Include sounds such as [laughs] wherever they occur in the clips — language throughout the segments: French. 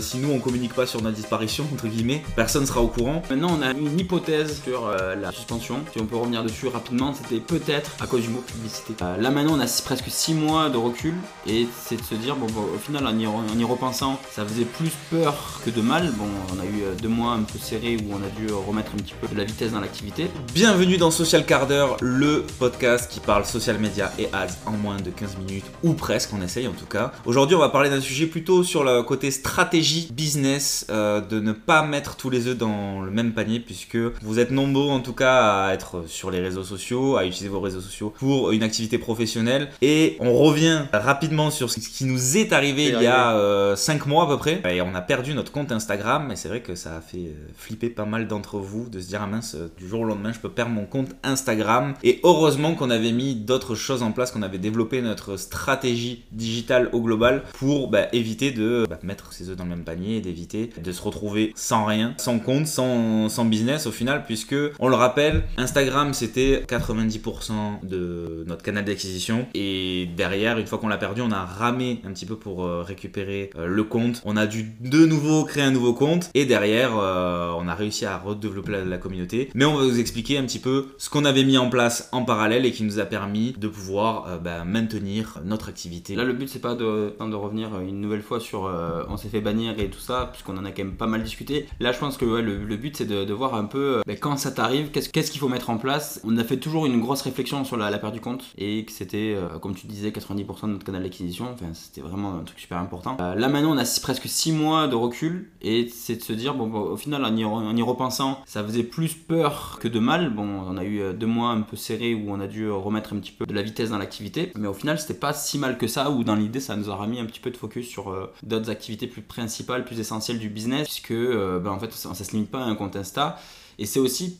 Si nous on communique pas sur notre disparition, entre guillemets, personne sera au courant. Maintenant, on a une hypothèse sur euh, la suspension. Si on peut revenir dessus rapidement, c'était peut-être à cause du mot publicité. Euh, là maintenant, on a presque 6 mois de recul et c'est de se dire, bon, au final, en y, repensant, ça faisait plus peur que de mal. Bon, on a eu euh, deux mois un peu serrés où on a dû remettre un petit peu de la vitesse dans l'activité. Bienvenue dans Social Carder, le podcast qui parle social media et ads en moins de 15 minutes ou presque, on essaye en tout cas. Aujourd'hui, on va parler d'un sujet plutôt sur le côté stratégique business euh, de ne pas mettre tous les œufs dans le même panier puisque vous êtes nombreux en tout cas à être sur les réseaux sociaux, à utiliser vos réseaux sociaux pour une activité professionnelle. Et on revient rapidement sur ce qui nous est arrivé il y a 5 euh, mois à peu près. Et on a perdu notre compte Instagram et c'est vrai que ça a fait euh, flipper pas mal d'entre vous de se dire ah mince du jour au lendemain je peux perdre mon compte Instagram. Et heureusement qu'on avait mis d'autres choses en place qu'on avait développé notre stratégie digitale au global pour bah, éviter de bah, mettre ses œufs dans le même panier d'éviter de se retrouver sans rien, sans compte, sans, sans business au final, puisque on le rappelle, Instagram c'était 90% de notre canal d'acquisition et derrière, une fois qu'on l'a perdu, on a ramé un petit peu pour euh, récupérer euh, le compte. On a dû de nouveau créer un nouveau compte et derrière, euh, on a réussi à redévelopper la, communauté. Mais on va vous expliquer un petit peu ce qu'on avait mis en place en parallèle et qui nous a permis de pouvoir bah, maintenir notre activité. Là, le but c'est pas de revenir une nouvelle fois sur on s'est fait bannir et tout ça, puisqu'on en a quand même pas mal discuté. Là, je pense que le, but, c'est de, voir un peu euh, ben, quand ça t'arrive, qu'est-ce qu'il faut mettre en place. On a fait toujours une grosse réflexion sur la, perte du compte et que c'était, euh, comme tu disais, 90% de notre canal d'acquisition. Enfin, c'était vraiment un truc super important. Euh, là, maintenant, on a presque 6 mois de recul et c'est de se dire, bon, au final, en y, repensant, ça faisait plus peur que de mal. Bon, on a eu deux mois un peu serrés où on a dû remettre un petit peu de la vitesse dans l'activité, mais au final, c'était pas si mal que ça, ou dans l'idée, ça nous aura mis un petit peu de focus sur d'autres activités plus principales le plus essentiel du business, puisque euh, ben, en fait ça, se limite pas à un compte Insta. Et c'est aussi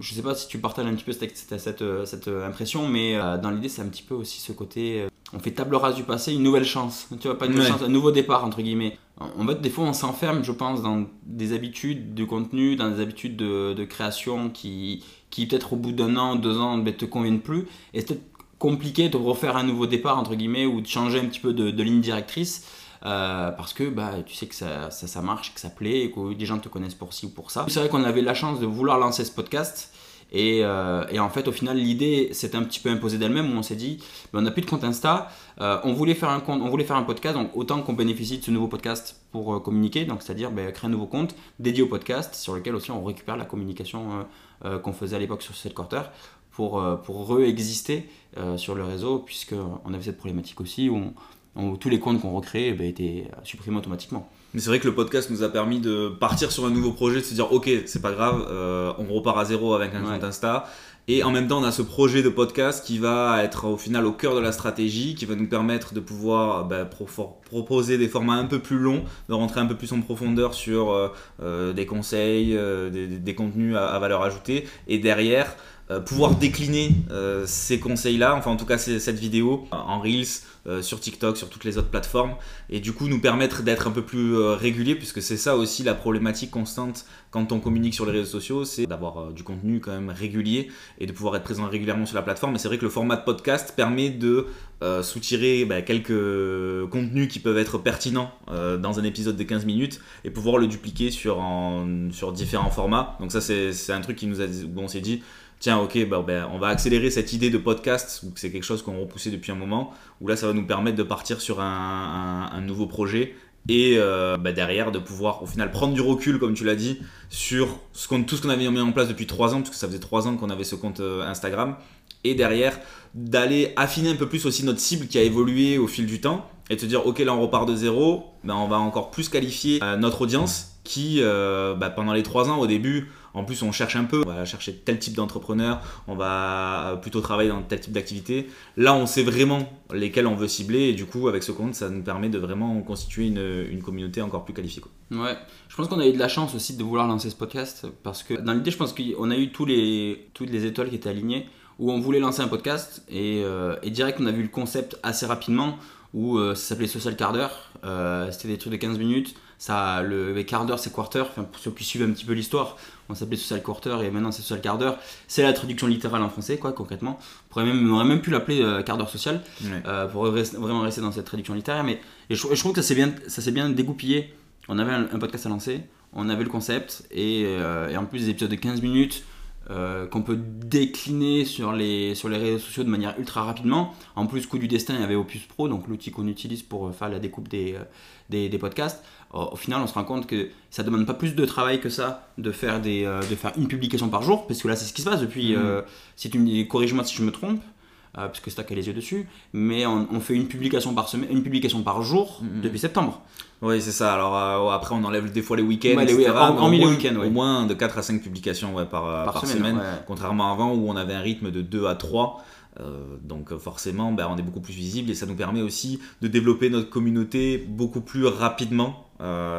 je sais pas si tu partages un petit peu cette, cette, cette, impression, mais euh, dans l'idée, c'est un petit peu aussi ce côté. Euh, on fait table rase du passé, une nouvelle chance. Tu vois, pas une nouvelle chance, un nouveau départ, entre guillemets. En fait, des fois, on s'enferme, je pense, dans des habitudes de contenu, dans des habitudes de, de création qui, qui peut-être au bout d'un an, deux ans, ne ben, te conviennent plus. Et c'est peut-être compliqué de refaire un nouveau départ, entre guillemets, ou de changer un petit peu de, de ligne directrice. Euh, parce que bah, tu sais que ça, ça, marche, que ça plaît que des gens te connaissent pour ci ou pour ça. C'est vrai qu'on avait la chance de vouloir lancer ce podcast. Et, euh, et en fait, au final, l'idée s'est un petit peu imposée d'elle-même où on s'est dit, on n'a plus de compte Insta, euh, on, voulait faire un compte, on voulait faire un podcast, donc autant qu'on bénéficie de ce nouveau podcast pour communiquer, donc c'est-à-dire bah, créer un nouveau compte dédié au podcast sur lequel aussi on récupère la communication qu'on faisait à l'époque sur cette quarter pour, pour re-exister sur le réseau, puisqu'on avait cette problématique aussi où on, tous les comptes qu'on recréait bah, étaient supprimés automatiquement. Mais c'est vrai que le podcast nous a permis de partir sur un nouveau projet, de se dire ok, c'est pas grave, euh, on repart à zéro avec un compte Insta. Et en même temps, on a ce projet de podcast qui va être au final au cœur de la stratégie, qui va nous permettre de pouvoir bah, proposer des formats un peu plus longs, de rentrer un peu plus en profondeur sur euh, euh, des conseils, des, contenus à, valeur ajoutée. Et derrière, pouvoir décliner ces conseils-là, enfin en tout cas cette vidéo en Reels, euh, sur TikTok, sur toutes les autres plateformes, et du coup nous permettre d'être un peu plus euh, régulier, puisque c'est ça aussi la problématique constante quand on communique sur les réseaux sociaux, c'est d'avoir euh, du contenu quand même régulier et de pouvoir être présent régulièrement sur la plateforme. Et c'est vrai que le format de podcast permet de soutirer bah, quelques contenus qui peuvent être pertinents dans un épisode de 15 minutes et pouvoir le dupliquer sur, sur différents formats. Donc ça c'est un truc qui nous où on s'est dit tiens, ok, ben, on va accélérer cette idée de podcast, c'est quelque chose qu'on repoussait depuis un moment, où là, ça va nous permettre de partir sur un, nouveau projet et euh, bah, derrière de pouvoir au final prendre du recul, comme tu l'as dit, sur ce tout ce qu'on avait mis en place depuis trois ans, parce que ça faisait trois ans qu'on avait ce compte euh, Instagram, et derrière d'aller affiner un peu plus aussi notre cible qui a évolué au fil du temps, et de se dire, ok, là on repart de zéro, ben, on va encore plus qualifier euh, notre audience qui, pendant les trois ans au début, en plus, on cherche un peu, on va chercher tel type d'entrepreneur, on va plutôt travailler dans tel type d'activité. Là, on sait vraiment lesquels on veut cibler et du coup, avec ce compte, ça nous permet de vraiment constituer une, communauté encore plus qualifiée. Ouais, je pense qu'on a eu de la chance aussi de vouloir lancer ce podcast parce que dans l'idée, je pense qu'on a eu tous les, toutes les étoiles qui étaient alignées où on voulait lancer un podcast et, euh, et direct, on a vu le concept assez rapidement où euh, ça s'appelait Social Card euh, C'était des trucs de 15 minutes. Ça, le quart d'heure, c'est quarter. Enfin, pour ceux qui suivent un petit peu l'histoire, on s'appelait Social Quarter et maintenant c'est Social Quart d'heure. C'est la traduction littérale en français, quoi, concrètement. On, pourrait même, aurait même pu l'appeler euh, quart d'heure social euh, pour vraiment rester dans cette traduction littéraire. Mais je, trouve que ça s'est bien, ça bien dégoupillé on avait un, podcast à lancer, on avait le concept, et, et en plus des épisodes de 15 minutes euh, qu'on peut décliner sur les, sur les réseaux sociaux de manière ultra rapidement. En plus, coup du destin, il y avait Opus Pro, donc l'outil qu'on utilise pour euh, faire la découpe des, euh, des, podcasts. Au final, on se rend compte que ça demande pas plus de travail que ça de faire, des, de faire une publication par jour, parce que là, c'est ce qui se passe depuis. Mmh. si tu me corrige-moi si je me trompe, euh, puisque qui a les yeux dessus, mais on, fait une publication par semaine, une publication par jour mm-hmm. depuis septembre. Oui, c'est ça. Alors euh, après, on enlève des fois les week-ends, etc. En, les week-ends, Au moins de 4 à 5 publications par, par, semaine, contrairement à avant où on avait un rythme de 2 à 3. Euh, donc forcément, ben, on est beaucoup plus visible et ça nous permet aussi de développer notre communauté beaucoup plus rapidement.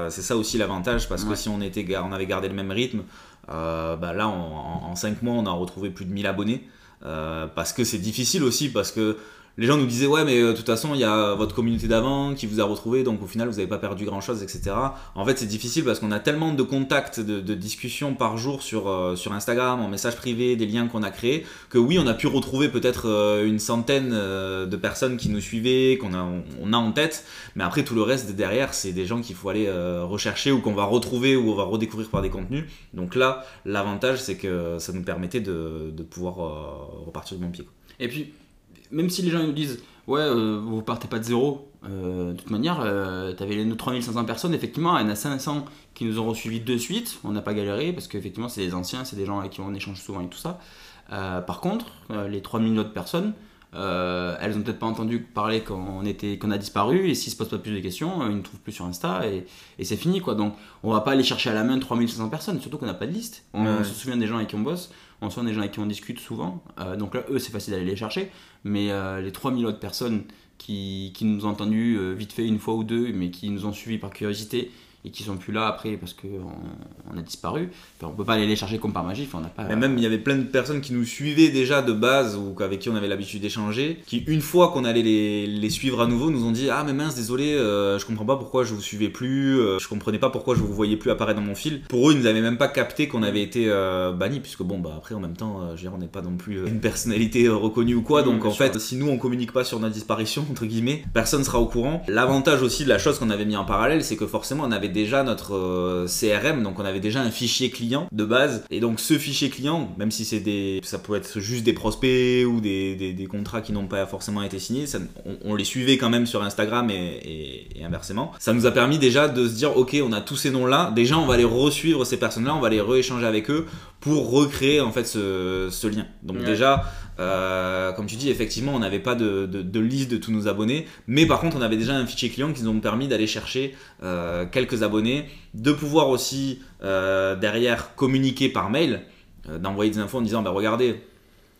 c'est ça aussi l'avantage parce que si on, était, on avait gardé le même rythme, ben là en, en 5 mois on a retrouvé plus de 1000 abonnés. Euh, parce que c'est difficile aussi, parce que les gens nous disaient ouais mais euh, de toute façon il y a votre communauté d'avant qui vous a retrouvé donc au final vous n'avez pas perdu grand chose etc en fait c'est difficile parce qu'on a tellement de contacts de, discussions par jour sur, euh, sur Instagram en message privé des liens qu'on a créés que oui on a pu retrouver peut-être une centaine de personnes qui nous suivaient qu'on a, on a en tête. Mais après tout le reste derrière c'est des gens qu'il faut aller rechercher ou qu'on va retrouver ou on va redécouvrir par des contenus. Donc là l'avantage c'est que ça nous permettait de, de pouvoir repartir du bon pied et puis même si les gens nous disent ouais euh, vous partez pas de zéro euh, de toute manière euh, tu avais nos 3500 personnes effectivement il y en a 500 qui nous ont suivis de suite on n'a pas galéré parce qu'effectivement c'est des anciens c'est des gens avec qui on échange souvent et tout ça. Par contre les 3000 autres personnes elles ont peut-être pas entendu parler quand on était qu'on a disparu et s'ils se posent pas plus de questions ils ne trouvent plus sur Insta et, et c'est fini quoi donc on va pas aller chercher à la main 3500 personnes surtout qu'on n'a pas de liste on, se souvient des gens avec qui on bosse on sent des gens avec qui on discute souvent. Euh, donc là, eux, c'est facile d'aller les chercher. Mais euh, les 3000 autres personnes qui, qui, nous ont entendus euh, vite fait une fois ou deux, mais qui nous ont suivis par curiosité et qui sont plus là après parce qu'on on a disparu. Enfin, on peut pas aller les chercher comme par magie. Enfin, on n'a pas. Mais même il y avait plein de personnes qui nous suivaient déjà de base ou avec qui on avait l'habitude d'échanger, qui une fois qu'on allait les, les, suivre à nouveau, nous ont dit ah mais mince désolé, euh, je comprends pas pourquoi je vous suivais plus, euh, je comprenais pas pourquoi je vous voyais plus apparaître dans mon fil. Pour eux, ils n'avaient même pas capté qu'on avait été euh, banni puisque bon bah après en même temps, je veux dire, on n'est pas non plus une personnalité reconnue ou quoi. donc en fait, si nous on communique pas sur notre disparition [laughs] entre guillemets, personne sera au courant. L'avantage aussi de la chose qu'on avait mis en parallèle, c'est que forcément on avait déjà notre euh, CRM, donc on avait déjà un fichier client de base. Et donc ce fichier client, même si c'est des, ça peut être juste des prospects ou des, des, contrats qui n'ont pas forcément été signés, on, les suivait quand même sur Instagram et, inversement. Ça nous a permis déjà de se dire, ok, on a tous ces noms-là, déjà on va les re-suivre ces personnes-là, on va les re-échanger avec eux pour recréer en fait ce, ce lien. Donc déjà, euh, comme tu dis, effectivement, on n'avait pas de, de, liste de tous nos abonnés, mais par contre, on avait déjà un fichier client qui nous ont permis d'aller chercher euh, quelques abonnés, de pouvoir aussi euh, derrière communiquer par mail, d'envoyer des infos en disant, bah regardez,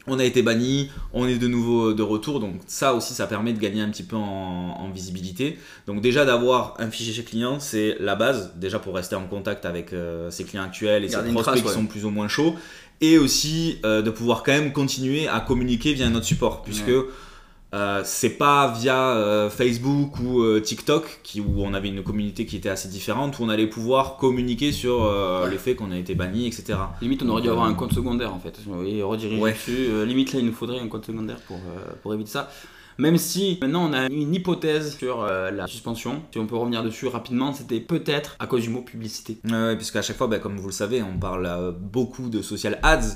on a été banni, on est de nouveau de retour, donc ça aussi ça permet de gagner un petit peu en, visibilité. Donc déjà d'avoir un fichier chez client, c'est la base, déjà pour rester en contact avec ses clients actuels et ses prospects qui sont plus ou moins chauds. Et aussi euh, de pouvoir quand même continuer à communiquer via notre support, puisque euh, c'est pas via euh, Facebook ou TikTok qui, où on avait une communauté qui était assez différente, où on allait pouvoir communiquer sur le fait qu'on a été banni, etc. Limite, on aurait dû avoir un compte secondaire en fait, et rediriger dessus. limite, là, il nous faudrait un compte secondaire pour, pour éviter ça. Même si maintenant on a une hypothèse sur euh, la suspension, si on peut revenir dessus rapidement, c'était peut-être à cause du mot publicité. Ouais, puisqu'à chaque fois, bah, comme vous le savez, on parle euh, beaucoup de social ads.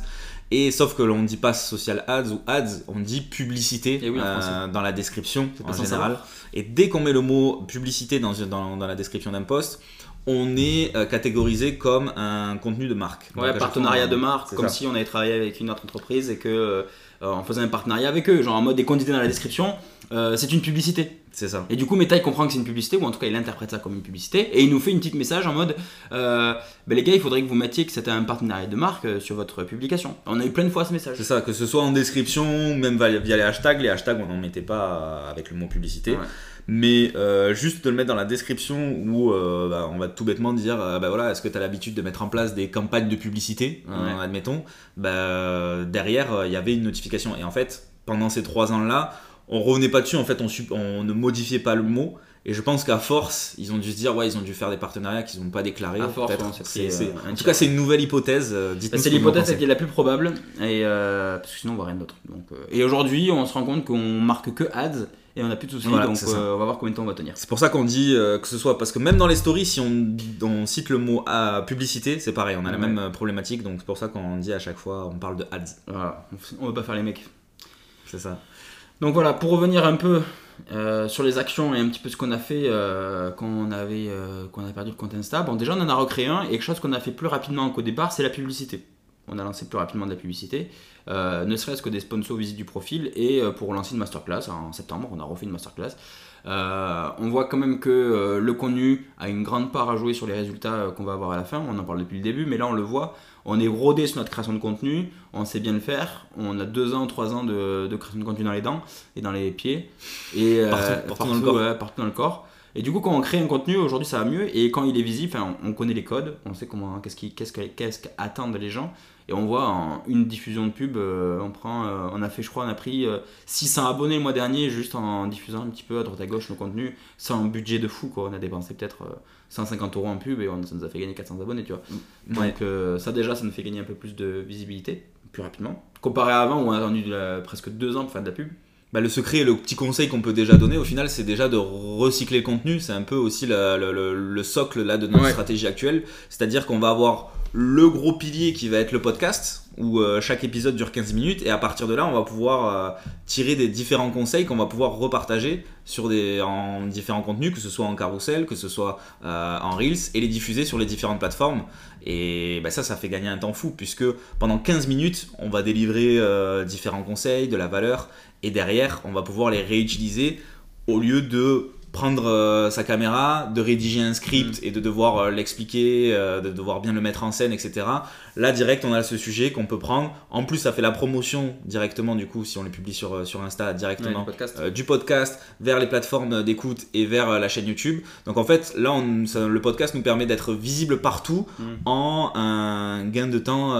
Et sauf que l'on ne dit pas social ads ou ads, on dit publicité euh, dans la description en général. Et dès qu'on met le mot publicité dans, dans, dans la description d'un post, on est catégorisé comme un contenu de marque. Ouais, partenariat de marque, comme si on avait travaillé avec une autre entreprise et que euh, en faisant un partenariat avec eux, genre en mode des quantités dans la description, euh, c'est une publicité. C'est ça. Et du coup, Meta il comprend que c'est une publicité, ou en tout cas il interprète ça comme une publicité, et il nous fait une petite message en mode euh, ben, les gars, il faudrait que vous mettiez que c'était un partenariat de marque sur votre publication. On a eu plein de fois ce message. C'est ça, que ce soit en description, même via les hashtags. Les hashtags, on n'en mettait pas avec le mot publicité mais euh, juste de le mettre dans la description où euh, bah, on va tout bêtement dire euh, bah voilà est-ce que tu as l'habitude de mettre en place des campagnes de publicité hein, admettons bah, derrière il y avait une notification et en fait pendant ces trois ans là on revenait pas dessus en fait on, on ne modifiait pas le mot Et je pense qu'à force, ils ont dû se dire, ouais, ils ont dû faire des partenariats qu'ils n'ont pas déclarés. À force, C'est- pris, c'est- euh, en tout cas, c'est une nouvelle hypothèse. euh, Bah, ce c'est l'hypothèse qui est la plus probable, et euh, parce que sinon on voit rien d'autre. Donc, euh, et aujourd'hui, on se rend compte qu'on marque que ads et on n'a plus de soucis, Voilà, donc on va voir combien de temps on va tenir. C'est pour ça qu'on dit que ce soit parce que même dans les stories, si on, on cite le mot ah, publicité, c'est pareil, on a la même problématique. Donc c'est pour ça qu'on dit à chaque fois, on parle de ads. Voilà, on veut pas faire les mecs. C'est ça. Donc voilà, pour revenir un peu euh, sur les actions et un petit peu ce qu'on a fait euh, quand on euh, a perdu le compte Insta. Bon, déjà on en a recréé un et quelque chose qu'on a fait plus rapidement qu'au départ, c'est la publicité. On a lancé plus rapidement de la publicité, ne serait-ce que des sponsors visites du profil et pour lancer une masterclass en septembre, on a refait une masterclass. Euh, on voit quand même que euh, le contenu a une grande part à jouer sur les résultats euh, qu'on va avoir à la fin. On en parle depuis le début, mais là on le voit. On est rodé sur notre création de contenu, on sait bien le faire. On a deux ans, trois ans de, de création de contenu dans les dents et dans les pieds et euh, Partout- partout dans le corps. ouais, partout dans le corps. Et du coup, quand on crée un contenu, aujourd'hui ça va mieux. Et quand il est visible, on on connaît les codes, on sait comment, qu'est-ce qu'est-ce que- qu'est-ce qu'attendent les gens. Et on voit en une diffusion de pub, euh, on prend, euh, on a fait, je crois, on a pris euh, 600 abonnés le mois dernier juste en diffusant un petit peu à droite à gauche nos contenus, sans budget de fou quoi. On a dépensé peut-être euh, 150 euros en pub et on, ça nous a fait gagner 400 abonnés, tu vois. Ouais. Donc euh, ça déjà, ça nous fait gagner un peu plus de visibilité, plus rapidement. Comparé à avant où on a attendu de la- presque deux ans pour faire de la pub. Bah, le secret et le petit conseil qu'on peut déjà donner au final, c'est déjà de recycler le contenu. C'est un peu aussi la- le, le- le socle là de notre Ouais. stratégie actuelle. C'est-à-dire qu'on va avoir le gros pilier qui va être le podcast, où euh, chaque épisode dure 15 minutes, et à partir de là, on va pouvoir euh, tirer des différents conseils qu'on va pouvoir repartager sur des, en différents contenus, que ce soit en carrousel, que ce soit euh, en Reels, et les diffuser sur les différentes plateformes. Et bah, ça, ça fait gagner un temps fou, puisque pendant 15 minutes, on va délivrer différents conseils, de la valeur, et derrière, on va pouvoir les réutiliser au lieu de prendre euh, sa caméra, de rédiger un script et de devoir euh, l'expliquer, euh, de devoir bien le mettre en scène, etc. Là, direct, on a ce sujet qu'on peut prendre. En plus, ça fait la promotion directement, du coup, si on les publie sur, sur Insta directement. podcast. du podcast vers les plateformes d'écoute et vers la chaîne YouTube. Donc en fait, là, on- ça- le podcast nous permet d'être visible partout Mm. en un gain de temps,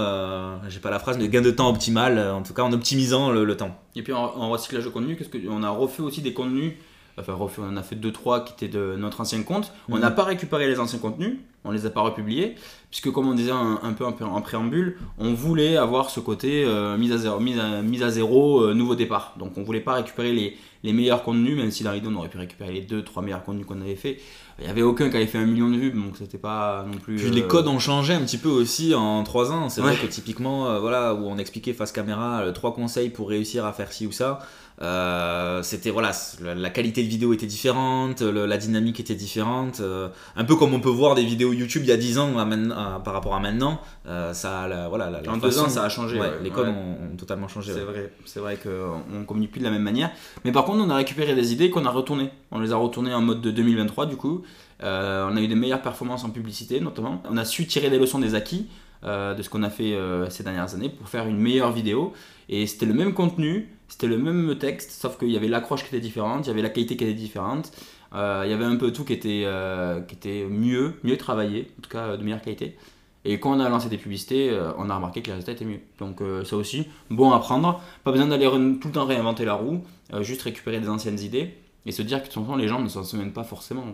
j'ai pas la phrase, mais gain de temps optimal, en tout cas en optimisant le, le temps. Et puis en, en recyclage de contenu, qu'est-ce que on a refait aussi des contenus. Enfin, on en a fait 2-3 qui étaient de notre ancien compte. On Mhm. n'a pas récupéré les anciens contenus, on les a pas republiés, puisque comme on disait un, un peu en, pré- en préambule, on voulait avoir ce côté euh, mise à zéro, mise à, mise à zéro euh, nouveau départ. Donc on voulait pas récupérer les, les meilleurs contenus, même si dans l'idée on aurait pu récupérer les 2-3 meilleurs contenus qu'on avait fait. Il y avait aucun qui avait fait un million de vues, donc c'était pas non plus. Puis euh, les codes ont changé un petit peu aussi en 3 ans. C'est vrai Ouais. que typiquement, euh, voilà, où on expliquait face caméra euh, trois conseils pour réussir à faire ci ou ça. euh, c'était voilà, la, la qualité de vidéo était différente, le- la dynamique était différente. euh, un peu comme on peut voir des vidéos YouTube il y a 10 ans à maintenant- à- par rapport à maintenant. euh, ça, la- voilà, la, la En deux ans, ça a changé. ouais, ouais. les codes Ouais. ont, ont totalement changé. C'est vrai, c'est vrai qu'on communique plus de la même manière. Mais par contre, on a récupéré des idées qu'on a retournées. On les a retournées en mode de 2023 du coup. Euh, on a eu des meilleures performances en publicité notamment. On a su tirer des leçons des acquis euh, de ce qu'on a fait euh, ces dernières années pour faire une meilleure vidéo. Et c'était le même contenu, c'était le même texte, sauf qu'il y avait l'accroche qui était différente, il y avait la qualité qui était différente. Euh, il y avait un peu tout qui était, euh, qui était mieux, mieux travaillé, en tout cas de meilleure qualité. Et quand on a lancé des publicités, euh, on a remarqué que les résultats étaient mieux. Donc ça aussi, bon à prendre. Pas besoin d'aller tout le temps réinventer la roue, juste récupérer des anciennes idées et se dire que de toute façon les gens ne s'en souviennent pas forcément.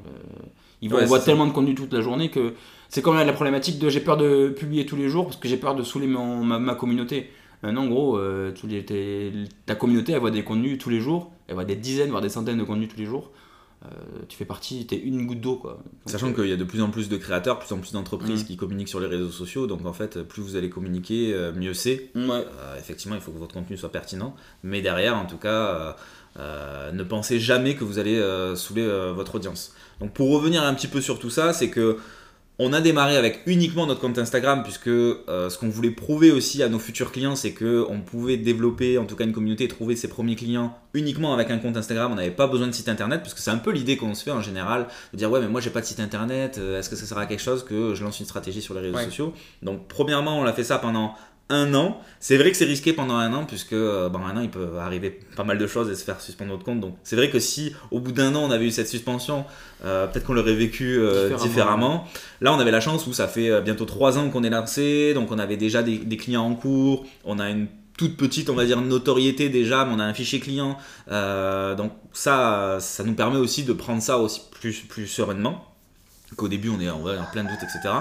Ils Ouais, voient tellement de contenu toute la journée que c'est comme la, la problématique de j'ai peur de publier tous les jours parce que j'ai peur de saouler mon- ma, ma communauté. Non, en gros, euh, ta communauté elle voit des contenus tous les jours, elle voit des dizaines, voire des centaines de contenus tous les jours. Euh, tu fais partie, t'es une goutte d'eau quoi. Donc, Sachant euh, qu'il y a de plus en plus de créateurs, plus en plus d'entreprises Mm. qui communiquent sur les réseaux sociaux, donc en fait, plus vous allez communiquer, euh, mieux c'est. Euh, effectivement, il faut que votre contenu soit pertinent, mais derrière, en tout cas, euh, euh, ne pensez jamais que vous allez euh, saouler euh, votre audience. Donc, pour revenir un petit peu sur tout ça, c'est que on a démarré avec uniquement notre compte Instagram, puisque euh, ce qu'on voulait prouver aussi à nos futurs clients, c'est que on pouvait développer, en tout cas, une communauté et trouver ses premiers clients uniquement avec un compte Instagram. On n'avait pas besoin de site internet, parce que c'est un peu l'idée qu'on se fait en général, de dire ouais, mais moi j'ai pas de site internet. euh, Est-ce que ça sert à quelque chose que je lance une stratégie sur les réseaux Ouais. sociaux? Donc, premièrement, on a fait ça pendant un an. C'est vrai que c'est risqué pendant un an, puisque euh, ben, un an, il peut arriver pas mal de choses et se faire suspendre notre compte. Donc c'est vrai que si au bout d'un an, on avait eu cette suspension, euh, peut-être qu'on l'aurait vécu euh, Différemment. différemment. Là, on avait la chance où ça fait bientôt trois ans qu'on est lancé, donc on avait déjà des, des clients en cours, on a une toute petite, on va dire, notoriété déjà, mais on a un fichier client. Euh, donc ça, ça nous permet aussi de prendre ça aussi plus, plus sereinement. Qu'au début, on est en, en plein doute, etc.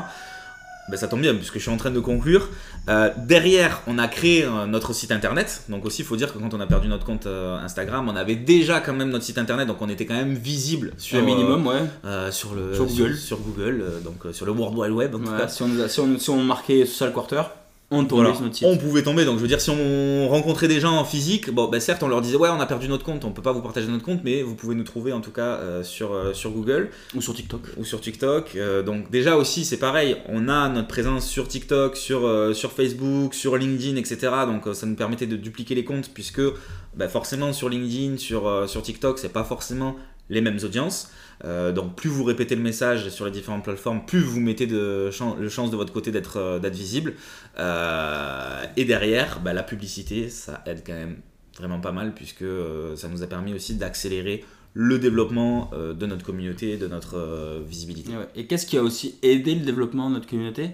Ben, ça tombe bien puisque je suis en train de conclure. Euh, derrière, on a créé euh, notre site internet. Donc aussi, il faut dire que quand on a perdu notre compte Instagram, on avait déjà quand même notre site internet, donc on était quand même visible sur un minimum, ouais. sur le sur Google, sur, Google, donc sur le World Wide Web en tout cas. Si on, si on, si on marquait Social Quarter, on tombait sur notre site. On pouvait tomber, donc je veux dire, si on rencontrait des gens en physique, bon, ben certes, on leur disait, ouais, on a perdu notre compte, on peut pas vous partager notre compte, mais vous pouvez nous trouver en tout cas euh, sur, euh, sur Google. Ou sur TikTok. Ou sur TikTok. Euh, donc, déjà aussi, c'est pareil, on a notre présence sur TikTok, sur, sur Facebook, sur LinkedIn, etc. Donc, ça nous permettait de dupliquer les comptes, puisque ben, forcément, sur LinkedIn, sur, sur TikTok, c'est pas forcément les mêmes audiences. Euh, donc plus vous répétez le message sur les différentes plateformes, plus vous mettez de le chance de votre côté d'être euh, visible. Euh, et derrière, bah, la publicité, ça aide quand même vraiment pas mal puisque ça nous a permis aussi d'accélérer le développement de notre communauté, de notre visibilité. Et, qu'est-ce qui a aussi aidé le développement de notre communauté?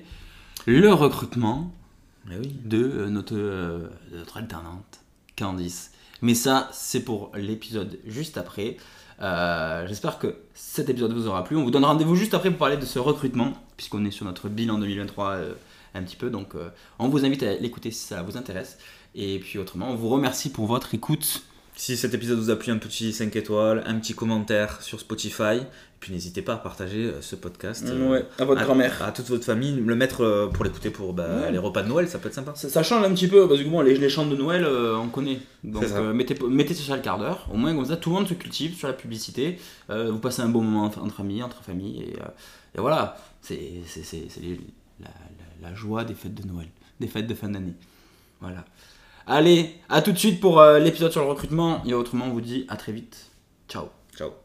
Le recrutement oui. de notre, notre alternante, Candice. Mais ça, c'est pour l'épisode juste après. Euh, j'espère que cet épisode vous aura plu. On vous donne rendez-vous juste après pour parler de ce recrutement, puisqu'on est sur notre bilan 2023 euh, un petit peu. Donc euh, on vous invite à l'écouter si ça vous intéresse. Et puis autrement, on vous remercie pour votre écoute. Si cet épisode vous a plu, un petit 5 étoiles, un petit commentaire sur Spotify. Et puis n'hésitez pas à partager euh, ce podcast euh, à votre grand-mère. À toute votre famille, le mettre euh, pour l'écouter pour bah, les repas de Noël, ça peut être sympa. Ça, change un petit peu, parce que bon, les, les chants de Noël, on connaît. Donc mettez, mettez ça le quart d'heure. Au moins, comme ça, tout le monde se cultive sur la publicité. vous passez un bon moment entre, amis, entre familles. Et, et voilà, c'est la, la, la joie des fêtes de Noël, des fêtes de fin d'année. Voilà. Allez, à tout de suite pour euh, l'épisode sur le recrutement. Et autrement, on vous dit à très vite. Ciao. Ciao.